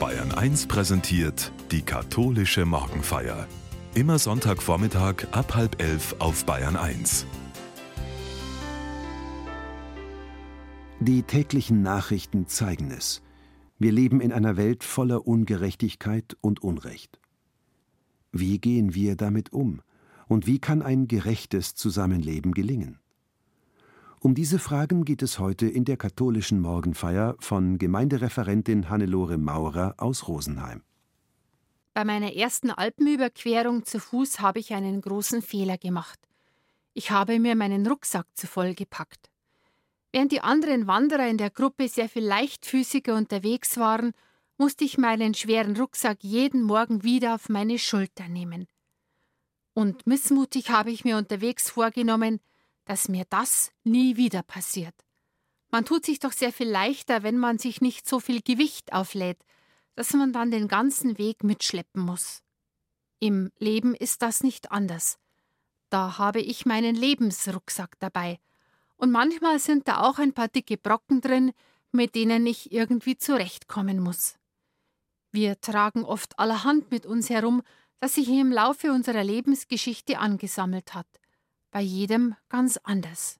Bayern 1 präsentiert die katholische Morgenfeier. Immer Sonntagvormittag ab halb elf auf Bayern 1. Die täglichen Nachrichten zeigen es. Wir leben in einer Welt voller Ungerechtigkeit und Unrecht. Wie gehen wir damit um? Und wie kann ein gerechtes Zusammenleben gelingen? Um diese Fragen geht es heute in der katholischen Morgenfeier von Gemeindereferentin Hannelore Maurer aus Rosenheim. Bei meiner ersten Alpenüberquerung zu Fuß habe ich einen großen Fehler gemacht. Ich habe mir meinen Rucksack zu voll gepackt. Während die anderen Wanderer in der Gruppe sehr viel leichtfüßiger unterwegs waren, musste ich meinen schweren Rucksack jeden Morgen wieder auf meine Schulter nehmen. Und missmutig habe ich mir unterwegs vorgenommen, dass mir das nie wieder passiert. Man tut sich doch sehr viel leichter, wenn man sich nicht so viel Gewicht auflädt, dass man dann den ganzen Weg mitschleppen muss. Im Leben ist das nicht anders. Da habe ich meinen Lebensrucksack dabei. Und manchmal sind da auch ein paar dicke Brocken drin, mit denen ich irgendwie zurechtkommen muss. Wir tragen oft allerhand mit uns herum, das sich im Laufe unserer Lebensgeschichte angesammelt hat bei jedem ganz anders.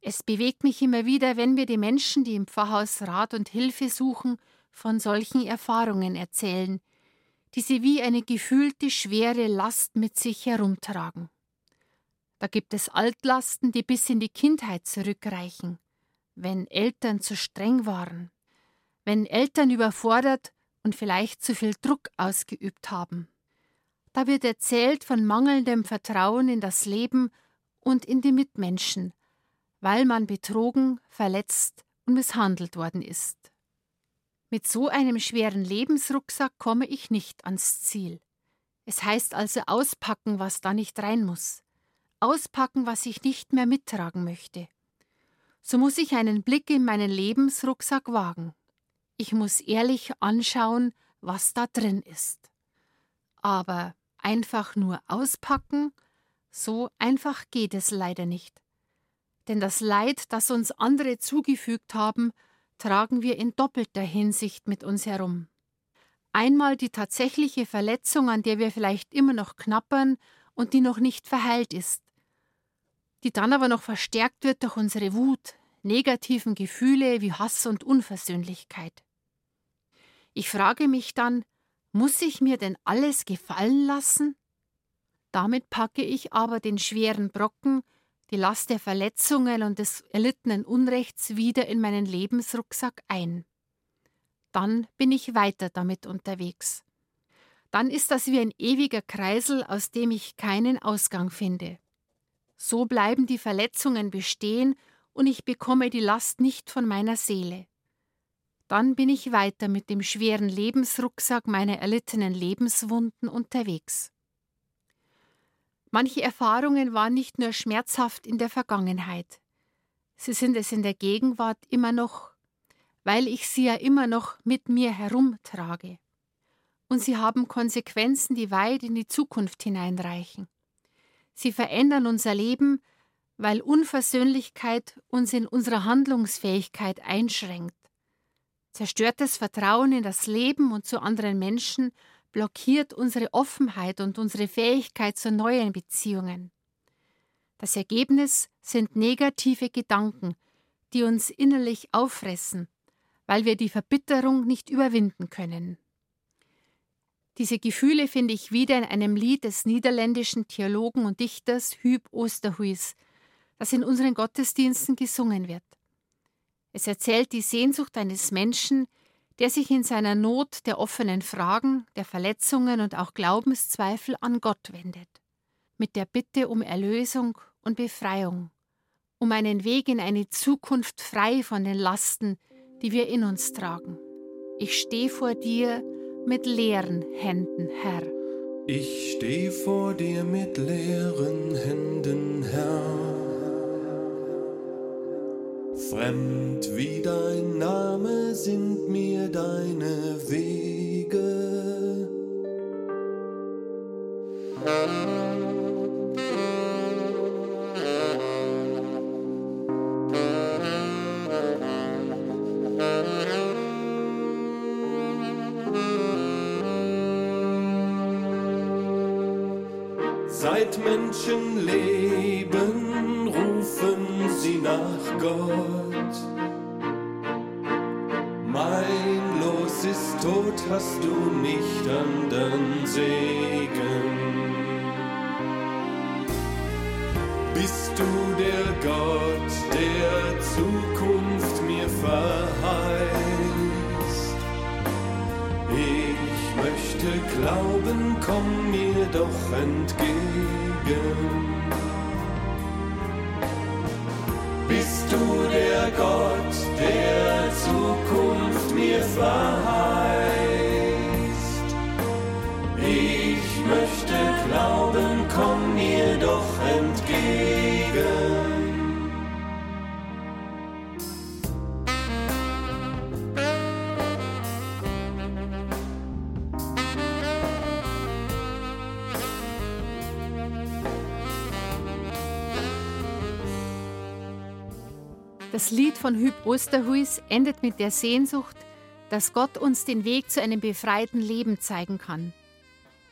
Es bewegt mich immer wieder, wenn mir die Menschen, die im Pfarrhaus Rat und Hilfe suchen, von solchen Erfahrungen erzählen, die sie wie eine gefühlte schwere Last mit sich herumtragen. Da gibt es Altlasten, die bis in die Kindheit zurückreichen, wenn Eltern zu streng waren, wenn Eltern überfordert und vielleicht zu viel Druck ausgeübt haben. Da wird erzählt von mangelndem Vertrauen in das Leben und in die Mitmenschen, weil man betrogen, verletzt und misshandelt worden ist. Mit so einem schweren Lebensrucksack komme ich nicht ans Ziel. Es heißt also auspacken, was da nicht rein muss. Auspacken, was ich nicht mehr mittragen möchte. So muss ich einen Blick in meinen Lebensrucksack wagen. Ich muss ehrlich anschauen, was da drin ist. Aber einfach nur auspacken, so einfach geht es leider nicht. Denn das Leid, das uns andere zugefügt haben, tragen wir in doppelter Hinsicht mit uns herum. Einmal die tatsächliche Verletzung, an der wir vielleicht immer noch knappern und die noch nicht verheilt ist, die dann aber noch verstärkt wird durch unsere Wut, negativen Gefühle wie Hass und Unversöhnlichkeit. Ich frage mich dann, muss ich mir denn alles gefallen lassen? Damit packe ich aber den schweren Brocken, die Last der Verletzungen und des erlittenen Unrechts wieder in meinen Lebensrucksack ein. Dann bin ich weiter damit unterwegs. Dann ist das wie ein ewiger Kreisel, aus dem ich keinen Ausgang finde. So bleiben die Verletzungen bestehen und ich bekomme die Last nicht von meiner Seele. Dann bin ich weiter mit dem schweren Lebensrucksack meiner erlittenen Lebenswunden unterwegs. Manche Erfahrungen waren nicht nur schmerzhaft in der Vergangenheit, sie sind es in der Gegenwart immer noch, weil ich sie ja immer noch mit mir herumtrage. Und sie haben Konsequenzen, die weit in die Zukunft hineinreichen. Sie verändern unser Leben, weil Unversöhnlichkeit uns in unserer Handlungsfähigkeit einschränkt Zerstörtes Vertrauen in das Leben und zu anderen Menschen blockiert unsere Offenheit und unsere Fähigkeit zu neuen Beziehungen. Das Ergebnis sind negative Gedanken, die uns innerlich auffressen, weil wir die Verbitterung nicht überwinden können. Diese Gefühle finde ich wieder in einem Lied des niederländischen Theologen und Dichters Hüb Osterhuis, das in unseren Gottesdiensten gesungen wird. Es erzählt die Sehnsucht eines Menschen, der sich in seiner Not der offenen Fragen, der Verletzungen und auch Glaubenszweifel an Gott wendet, mit der Bitte um Erlösung und Befreiung, um einen Weg in eine Zukunft frei von den Lasten, die wir in uns tragen. Ich stehe vor dir mit leeren Händen, Herr. Ich stehe vor dir mit leeren Händen, Herr. Fremd wie dein Name sind mir deine Wege. Seit Menschen leben, rufen sie nach Gott. Hast du nicht an den Segen. Bist du der Gott, der Zukunft mir verheißt? Ich möchte glauben, komm mir doch entgegen. Bist du der Gott, der Zukunft mir verheißt? Das Lied von Hüb Osterhuis endet mit der Sehnsucht, dass Gott uns den Weg zu einem befreiten Leben zeigen kann.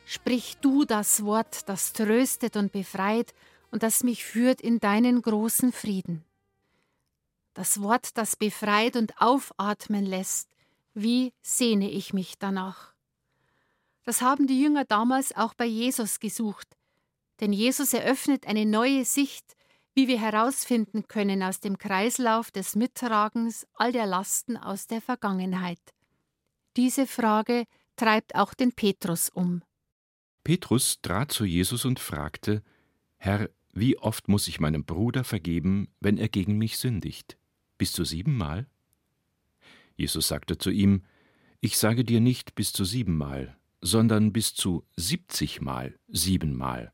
Sprich du das Wort, das tröstet und befreit und das mich führt in deinen großen Frieden. Das Wort, das befreit und aufatmen lässt, wie sehne ich mich danach. Das haben die Jünger damals auch bei Jesus gesucht, denn Jesus eröffnet eine neue Sicht, wie wir herausfinden können aus dem Kreislauf des Mittragens all der Lasten aus der Vergangenheit. Diese Frage treibt auch den Petrus um. Petrus trat zu Jesus und fragte: Herr, wie oft muss ich meinem Bruder vergeben, wenn er gegen mich sündigt? Bis zu siebenmal? Jesus sagte zu ihm: Ich sage dir nicht bis zu siebenmal, sondern bis zu siebzigmal siebenmal.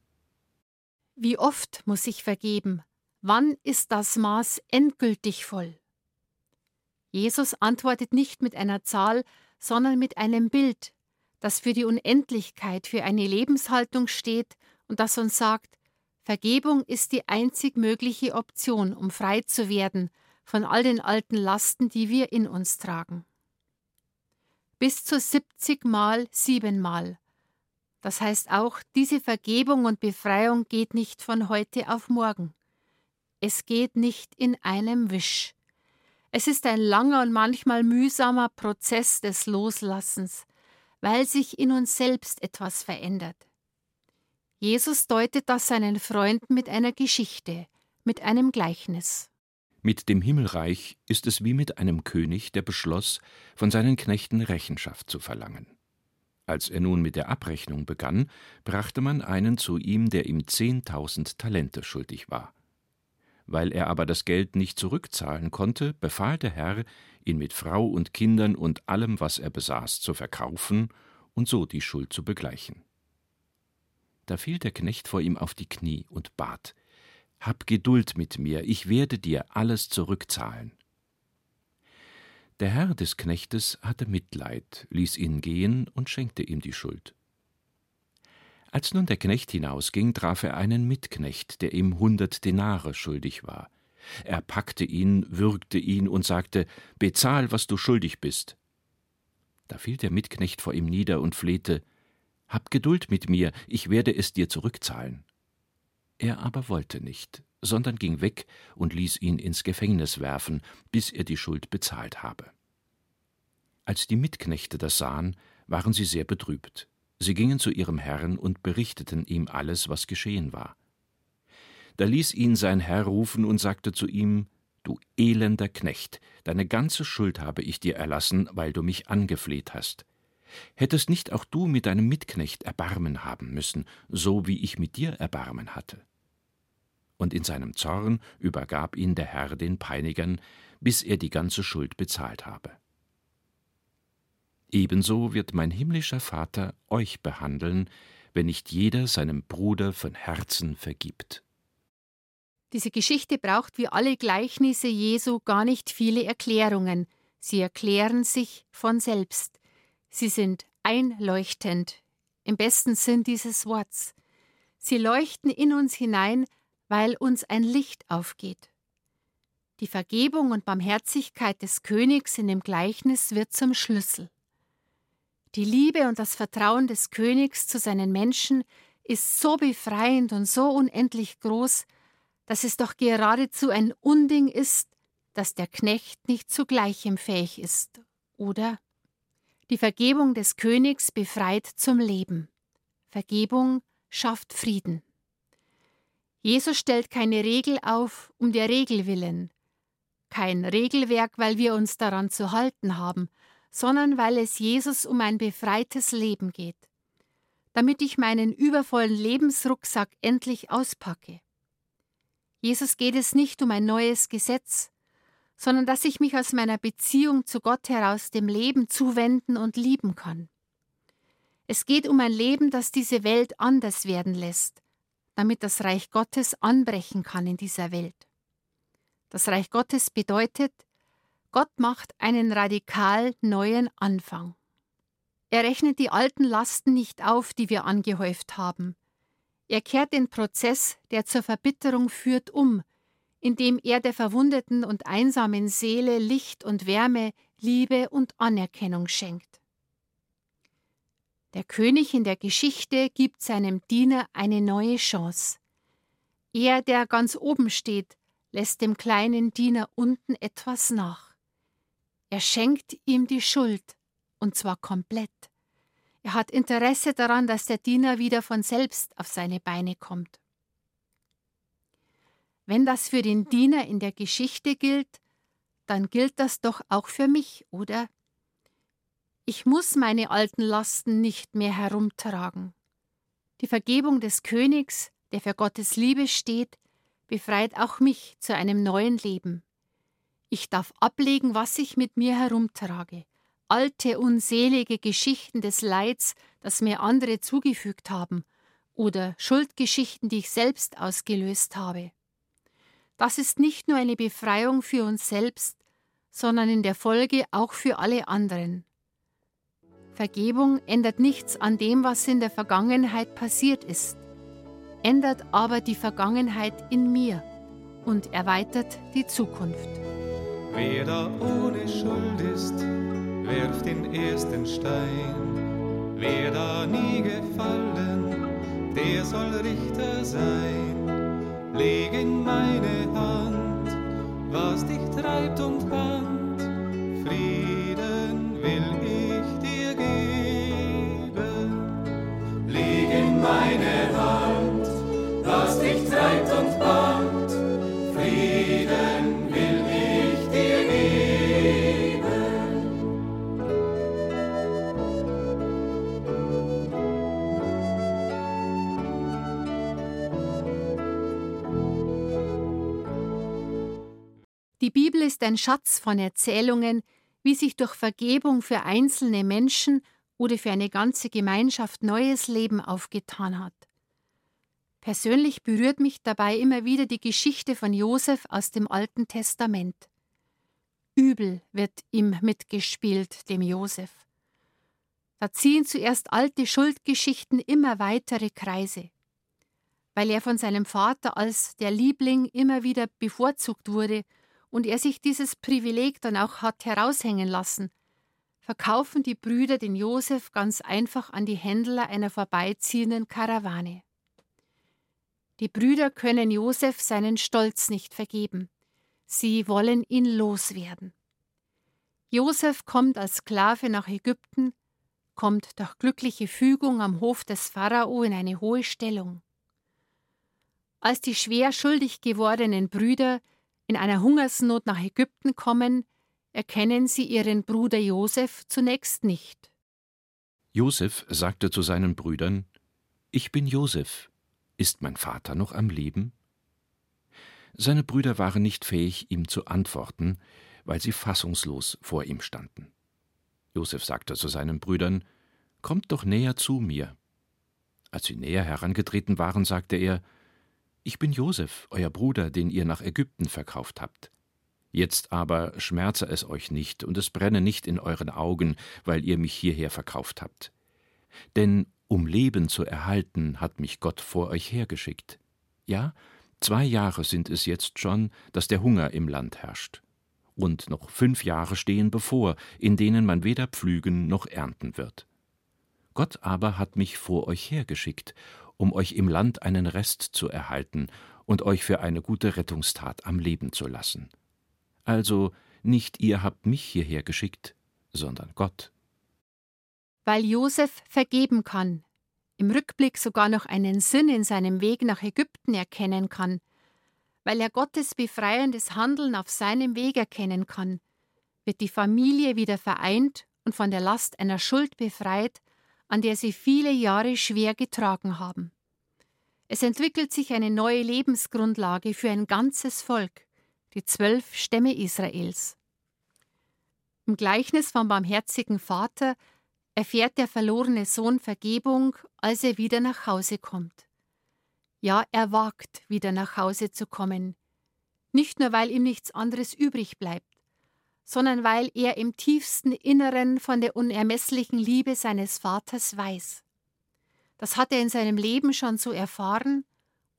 Wie oft muss ich vergeben? Wann ist das Maß endgültig voll? Jesus antwortet nicht mit einer Zahl, sondern mit einem Bild, das für die Unendlichkeit, für eine Lebenshaltung steht und das uns sagt, Vergebung ist die einzig mögliche Option, um frei zu werden von all den alten Lasten, die wir in uns tragen. Bis zu 70 Mal siebenmal. Das heißt auch, diese Vergebung und Befreiung geht nicht von heute auf morgen. Es geht nicht in einem Wisch. Es ist ein langer und manchmal mühsamer Prozess des Loslassens, weil sich in uns selbst etwas verändert. Jesus deutet das seinen Freunden mit einer Geschichte, mit einem Gleichnis. Mit dem Himmelreich ist es wie mit einem König, der beschloss, von seinen Knechten Rechenschaft zu verlangen. Als er nun mit der Abrechnung begann, brachte man einen zu ihm, der ihm zehntausend Talente schuldig war. Weil er aber das Geld nicht zurückzahlen konnte, befahl der Herr, ihn mit Frau und Kindern und allem, was er besaß, zu verkaufen und so die Schuld zu begleichen. Da fiel der Knecht vor ihm auf die Knie und bat Hab Geduld mit mir, ich werde dir alles zurückzahlen. Der Herr des Knechtes hatte Mitleid, ließ ihn gehen und schenkte ihm die Schuld. Als nun der Knecht hinausging, traf er einen Mitknecht, der ihm hundert Denare schuldig war. Er packte ihn, würgte ihn und sagte Bezahl, was du schuldig bist. Da fiel der Mitknecht vor ihm nieder und flehte Hab Geduld mit mir, ich werde es dir zurückzahlen. Er aber wollte nicht, sondern ging weg und ließ ihn ins Gefängnis werfen, bis er die Schuld bezahlt habe. Als die Mitknechte das sahen, waren sie sehr betrübt. Sie gingen zu ihrem Herrn und berichteten ihm alles, was geschehen war. Da ließ ihn sein Herr rufen und sagte zu ihm Du elender Knecht, deine ganze Schuld habe ich dir erlassen, weil du mich angefleht hast. Hättest nicht auch du mit deinem Mitknecht Erbarmen haben müssen, so wie ich mit dir Erbarmen hatte? Und in seinem Zorn übergab ihn der Herr den Peinigern, bis er die ganze Schuld bezahlt habe. Ebenso wird mein himmlischer Vater euch behandeln, wenn nicht jeder seinem Bruder von Herzen vergibt. Diese Geschichte braucht wie alle Gleichnisse Jesu gar nicht viele Erklärungen. Sie erklären sich von selbst. Sie sind einleuchtend, im besten Sinn dieses Worts. Sie leuchten in uns hinein, weil uns ein Licht aufgeht. Die Vergebung und Barmherzigkeit des Königs in dem Gleichnis wird zum Schlüssel. Die Liebe und das Vertrauen des Königs zu seinen Menschen ist so befreiend und so unendlich groß, dass es doch geradezu ein Unding ist, dass der Knecht nicht zu gleichem fähig ist, oder? Die Vergebung des Königs befreit zum Leben. Vergebung schafft Frieden. Jesus stellt keine Regel auf um der Regel willen, kein Regelwerk, weil wir uns daran zu halten haben, sondern weil es Jesus um ein befreites Leben geht, damit ich meinen übervollen Lebensrucksack endlich auspacke. Jesus geht es nicht um ein neues Gesetz, sondern dass ich mich aus meiner Beziehung zu Gott heraus dem Leben zuwenden und lieben kann. Es geht um ein Leben, das diese Welt anders werden lässt, damit das Reich Gottes anbrechen kann in dieser Welt. Das Reich Gottes bedeutet, Gott macht einen radikal neuen Anfang. Er rechnet die alten Lasten nicht auf, die wir angehäuft haben. Er kehrt den Prozess, der zur Verbitterung führt, um, indem er der verwundeten und einsamen Seele Licht und Wärme, Liebe und Anerkennung schenkt. Der König in der Geschichte gibt seinem Diener eine neue Chance. Er, der ganz oben steht, lässt dem kleinen Diener unten etwas nach. Er schenkt ihm die Schuld, und zwar komplett. Er hat Interesse daran, dass der Diener wieder von selbst auf seine Beine kommt. Wenn das für den Diener in der Geschichte gilt, dann gilt das doch auch für mich, oder? Ich muss meine alten Lasten nicht mehr herumtragen. Die Vergebung des Königs, der für Gottes Liebe steht, befreit auch mich zu einem neuen Leben. Ich darf ablegen, was ich mit mir herumtrage, alte unselige Geschichten des Leids, das mir andere zugefügt haben, oder Schuldgeschichten, die ich selbst ausgelöst habe. Das ist nicht nur eine Befreiung für uns selbst, sondern in der Folge auch für alle anderen. Vergebung ändert nichts an dem, was in der Vergangenheit passiert ist, ändert aber die Vergangenheit in mir und erweitert die Zukunft. Wer da ohne Schuld ist, werft den ersten Stein. Wer da nie gefallen, der soll Richter sein. Leg in meine Hand, was dich treibt und band. Frieden will meine Hand, was dich treibt und bahnt. Bibel ist ein Schatz von Erzählungen, wie sich durch Vergebung für einzelne Menschen oder für eine ganze Gemeinschaft neues Leben aufgetan hat. Persönlich berührt mich dabei immer wieder die Geschichte von Josef aus dem Alten Testament. Übel wird ihm mitgespielt, dem Josef. Da ziehen zuerst alte Schuldgeschichten immer weitere Kreise. Weil er von seinem Vater als der Liebling immer wieder bevorzugt wurde und er sich dieses Privileg dann auch hat heraushängen lassen, verkaufen die Brüder den Josef ganz einfach an die Händler einer vorbeiziehenden Karawane. Die Brüder können Josef seinen Stolz nicht vergeben. Sie wollen ihn loswerden. Josef kommt als Sklave nach Ägypten, kommt durch glückliche Fügung am Hof des Pharao in eine hohe Stellung. Als die schwer schuldig gewordenen Brüder in einer Hungersnot nach Ägypten kommen, erkennen sie ihren Bruder Josef zunächst nicht. Josef sagte zu seinen Brüdern: Ich bin Josef. Ist mein Vater noch am Leben? Seine Brüder waren nicht fähig, ihm zu antworten, weil sie fassungslos vor ihm standen. Josef sagte zu seinen Brüdern: Kommt doch näher zu mir. Als sie näher herangetreten waren, sagte er: Ich bin Josef, euer Bruder, den ihr nach Ägypten verkauft habt. Jetzt aber schmerze es euch nicht und es brenne nicht in euren Augen, weil ihr mich hierher verkauft habt. Denn um Leben zu erhalten, hat mich Gott vor euch hergeschickt. Ja, zwei Jahre sind es jetzt schon, dass der Hunger im Land herrscht. Und noch fünf Jahre stehen bevor, in denen man weder pflügen noch ernten wird. Gott aber hat mich vor euch hergeschickt, um euch im Land einen Rest zu erhalten und euch für eine gute Rettungstat am Leben zu lassen. Also nicht ihr habt mich hierher geschickt, sondern Gott. Weil Josef vergeben kann, im Rückblick sogar noch einen Sinn in seinem Weg nach Ägypten erkennen kann, weil er Gottes befreiendes Handeln auf seinem Weg erkennen kann, wird die Familie wieder vereint und von der Last einer Schuld befreit, an der sie viele Jahre schwer getragen haben. Es entwickelt sich eine neue Lebensgrundlage für ein ganzes Volk, die zwölf Stämme Israels. Im Gleichnis vom barmherzigen Vater erfährt der verlorene Sohn Vergebung, als er wieder nach Hause kommt. Ja, er wagt, wieder nach Hause zu kommen, nicht nur weil ihm nichts anderes übrig bleibt, sondern weil er im tiefsten Inneren von der unermesslichen Liebe seines Vaters weiß. Das hat er in seinem Leben schon so erfahren,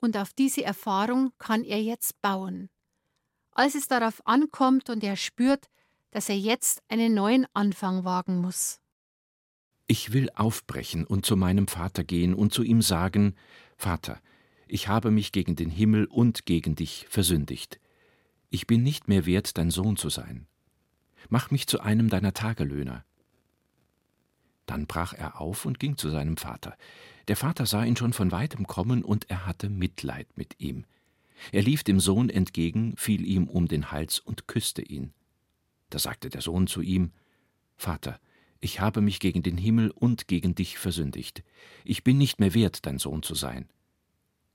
und auf diese Erfahrung kann er jetzt bauen. Als es darauf ankommt und er spürt, dass er jetzt einen neuen Anfang wagen muss. Ich will aufbrechen und zu meinem Vater gehen und zu ihm sagen, Vater, ich habe mich gegen den Himmel und gegen dich versündigt. Ich bin nicht mehr wert, dein Sohn zu sein. Mach mich zu einem deiner Tagelöhner. Dann brach er auf und ging zu seinem Vater. Der Vater sah ihn schon von weitem kommen, und er hatte Mitleid mit ihm. Er lief dem Sohn entgegen, fiel ihm um den Hals und küsste ihn. Da sagte der Sohn zu ihm Vater, ich habe mich gegen den Himmel und gegen dich versündigt. Ich bin nicht mehr wert, dein Sohn zu sein.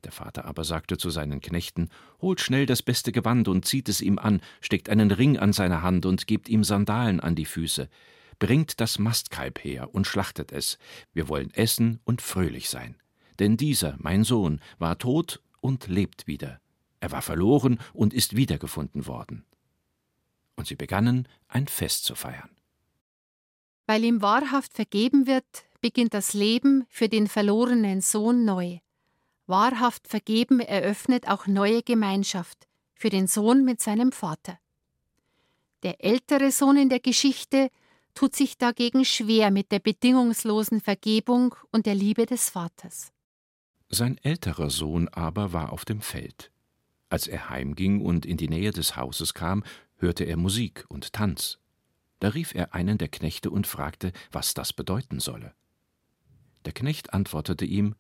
Der Vater aber sagte zu seinen Knechten Holt schnell das beste Gewand und zieht es ihm an, steckt einen Ring an seine Hand und gebt ihm Sandalen an die Füße. Bringt das Mastkalb her und schlachtet es. Wir wollen essen und fröhlich sein. Denn dieser, mein Sohn, war tot und lebt wieder. Er war verloren und ist wiedergefunden worden. Und sie begannen, ein Fest zu feiern. Weil ihm wahrhaft vergeben wird, beginnt das Leben für den verlorenen Sohn neu. Wahrhaft vergeben eröffnet auch neue Gemeinschaft für den Sohn mit seinem Vater. Der ältere Sohn in der Geschichte tut sich dagegen schwer mit der bedingungslosen Vergebung und der Liebe des Vaters. Sein älterer Sohn aber war auf dem Feld. Als er heimging und in die Nähe des Hauses kam, hörte er Musik und Tanz. Da rief er einen der Knechte und fragte, was das bedeuten solle. Der Knecht antwortete ihm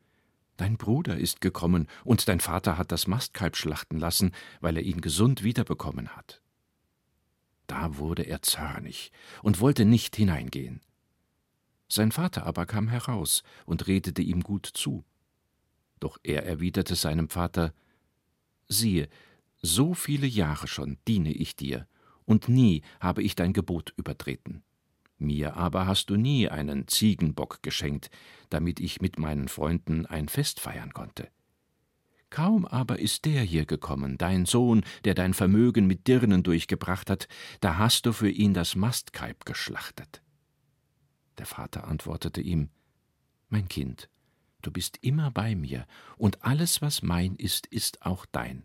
Dein Bruder ist gekommen, und dein Vater hat das Mastkalb schlachten lassen, weil er ihn gesund wiederbekommen hat. Da wurde er zornig und wollte nicht hineingehen. Sein Vater aber kam heraus und redete ihm gut zu. Doch er erwiderte seinem Vater Siehe, so viele Jahre schon diene ich dir, und nie habe ich dein Gebot übertreten. Mir aber hast du nie einen Ziegenbock geschenkt, damit ich mit meinen Freunden ein Fest feiern konnte. Kaum aber ist der hier gekommen, dein Sohn, der dein Vermögen mit Dirnen durchgebracht hat, da hast du für ihn das Mastkalb geschlachtet. Der Vater antwortete ihm Mein Kind, du bist immer bei mir, und alles, was mein ist, ist auch dein.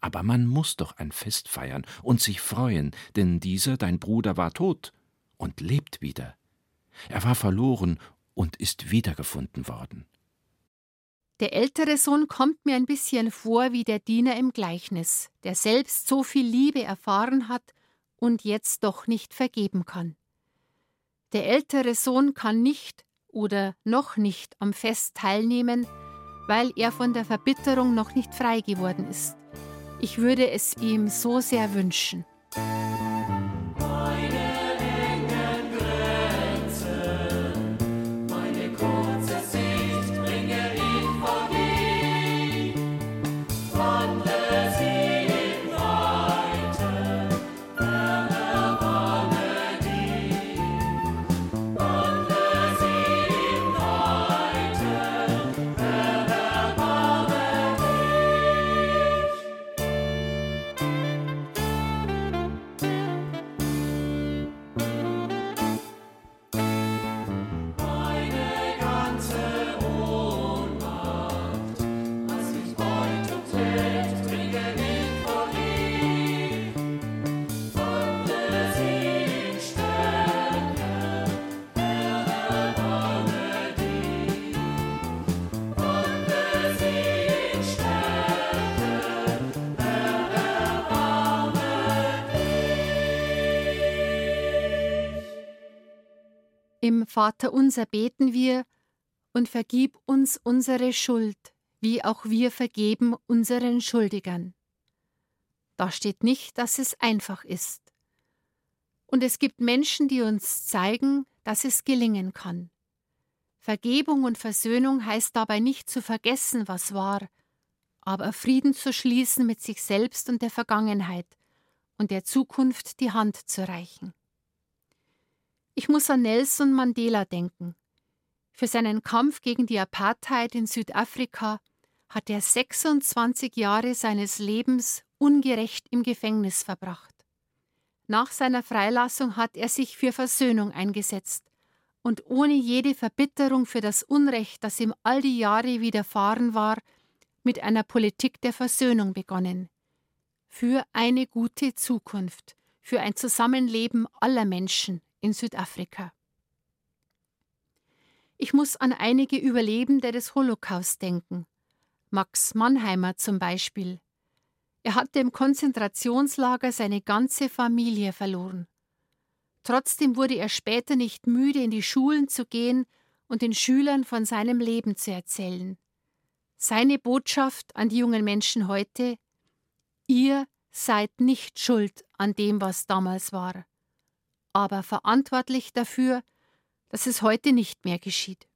Aber man muss doch ein Fest feiern und sich freuen, denn dieser, dein Bruder, war tot und lebt wieder. Er war verloren und ist wiedergefunden worden. Der ältere Sohn kommt mir ein bisschen vor wie der Diener im Gleichnis, der selbst so viel Liebe erfahren hat und jetzt doch nicht vergeben kann. Der ältere Sohn kann nicht oder noch nicht am Fest teilnehmen, weil er von der Verbitterung noch nicht frei geworden ist. Ich würde es ihm so sehr wünschen. Im Vater unser beten wir und vergib uns unsere Schuld, wie auch wir vergeben unseren Schuldigern. Da steht nicht, dass es einfach ist. Und es gibt Menschen, die uns zeigen, dass es gelingen kann. Vergebung und Versöhnung heißt dabei nicht zu vergessen, was war, aber Frieden zu schließen mit sich selbst und der Vergangenheit und der Zukunft die Hand zu reichen. Ich muss an Nelson Mandela denken. Für seinen Kampf gegen die Apartheid in Südafrika hat er 26 Jahre seines Lebens ungerecht im Gefängnis verbracht. Nach seiner Freilassung hat er sich für Versöhnung eingesetzt und ohne jede Verbitterung für das Unrecht, das ihm all die Jahre widerfahren war, mit einer Politik der Versöhnung begonnen. Für eine gute Zukunft, für ein Zusammenleben aller Menschen in Südafrika. Ich muss an einige Überlebende des Holocaust denken. Max Mannheimer zum Beispiel. Er hatte im Konzentrationslager seine ganze Familie verloren. Trotzdem wurde er später nicht müde, in die Schulen zu gehen und den Schülern von seinem Leben zu erzählen. Seine Botschaft an die jungen Menschen heute Ihr seid nicht schuld an dem, was damals war, aber verantwortlich dafür, dass es heute nicht mehr geschieht.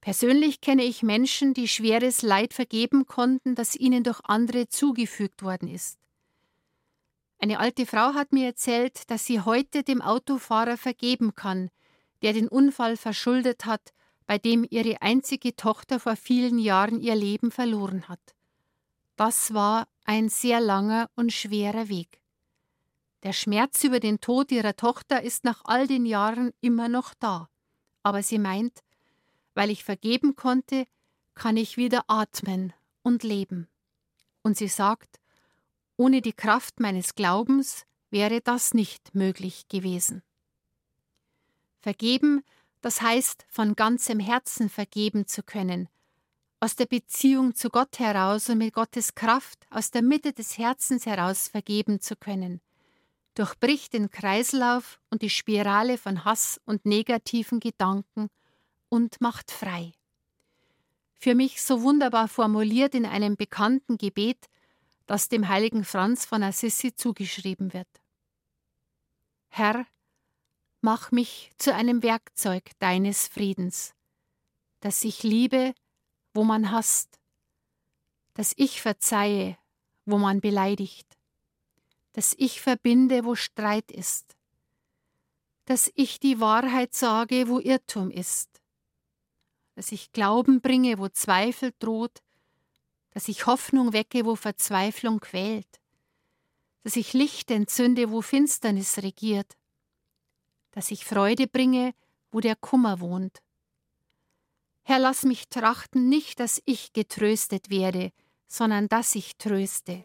Persönlich kenne ich Menschen, die schweres Leid vergeben konnten, das ihnen durch andere zugefügt worden ist. Eine alte Frau hat mir erzählt, dass sie heute dem Autofahrer vergeben kann, der den Unfall verschuldet hat, bei dem ihre einzige Tochter vor vielen Jahren ihr Leben verloren hat. Das war ein sehr langer und schwerer Weg. Der Schmerz über den Tod ihrer Tochter ist nach all den Jahren immer noch da, aber sie meint, weil ich vergeben konnte, kann ich wieder atmen und leben. Und sie sagt, ohne die Kraft meines Glaubens wäre das nicht möglich gewesen. Vergeben, das heißt, von ganzem Herzen vergeben zu können, aus der Beziehung zu Gott heraus und mit Gottes Kraft aus der Mitte des Herzens heraus vergeben zu können, durchbricht den Kreislauf und die Spirale von Hass und negativen Gedanken und macht frei. Für mich so wunderbar formuliert in einem bekannten Gebet, das dem heiligen Franz von Assisi zugeschrieben wird. Herr, mach mich zu einem Werkzeug deines Friedens, dass ich liebe, wo man hasst, dass ich verzeihe, wo man beleidigt, dass ich verbinde, wo Streit ist, dass ich die Wahrheit sage, wo Irrtum ist, dass ich Glauben bringe, wo Zweifel droht, dass ich Hoffnung wecke, wo Verzweiflung quält, dass ich Licht entzünde, wo Finsternis regiert, dass ich Freude bringe, wo der Kummer wohnt. Herr, lass mich trachten, nicht, dass ich getröstet werde, sondern dass ich tröste.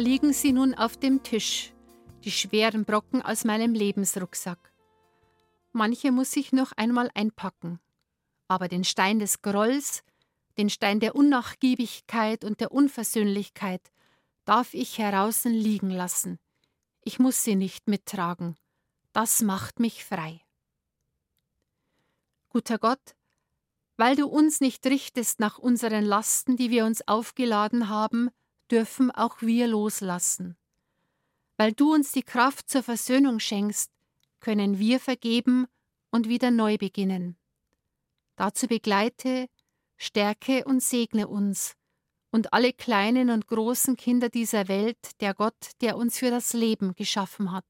Liegen sie nun auf dem Tisch, die schweren Brocken aus meinem Lebensrucksack. Manche muss ich noch einmal einpacken. Aber den Stein des Grolls, den Stein der Unnachgiebigkeit und der Unversöhnlichkeit darf ich heraußen liegen lassen. Ich muss sie nicht mittragen. Das macht mich frei. Guter Gott, Weil du uns nicht richtest nach unseren Lasten, die wir uns aufgeladen haben, dürfen auch wir loslassen. Weil du uns die Kraft zur Versöhnung schenkst, können wir vergeben und wieder neu beginnen. Dazu begleite, stärke und segne uns und alle kleinen und großen Kinder dieser Welt, der Gott, der uns für das Leben geschaffen hat.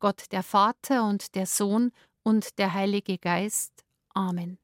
Gott der Vater und der Sohn und der Heilige Geist. Amen.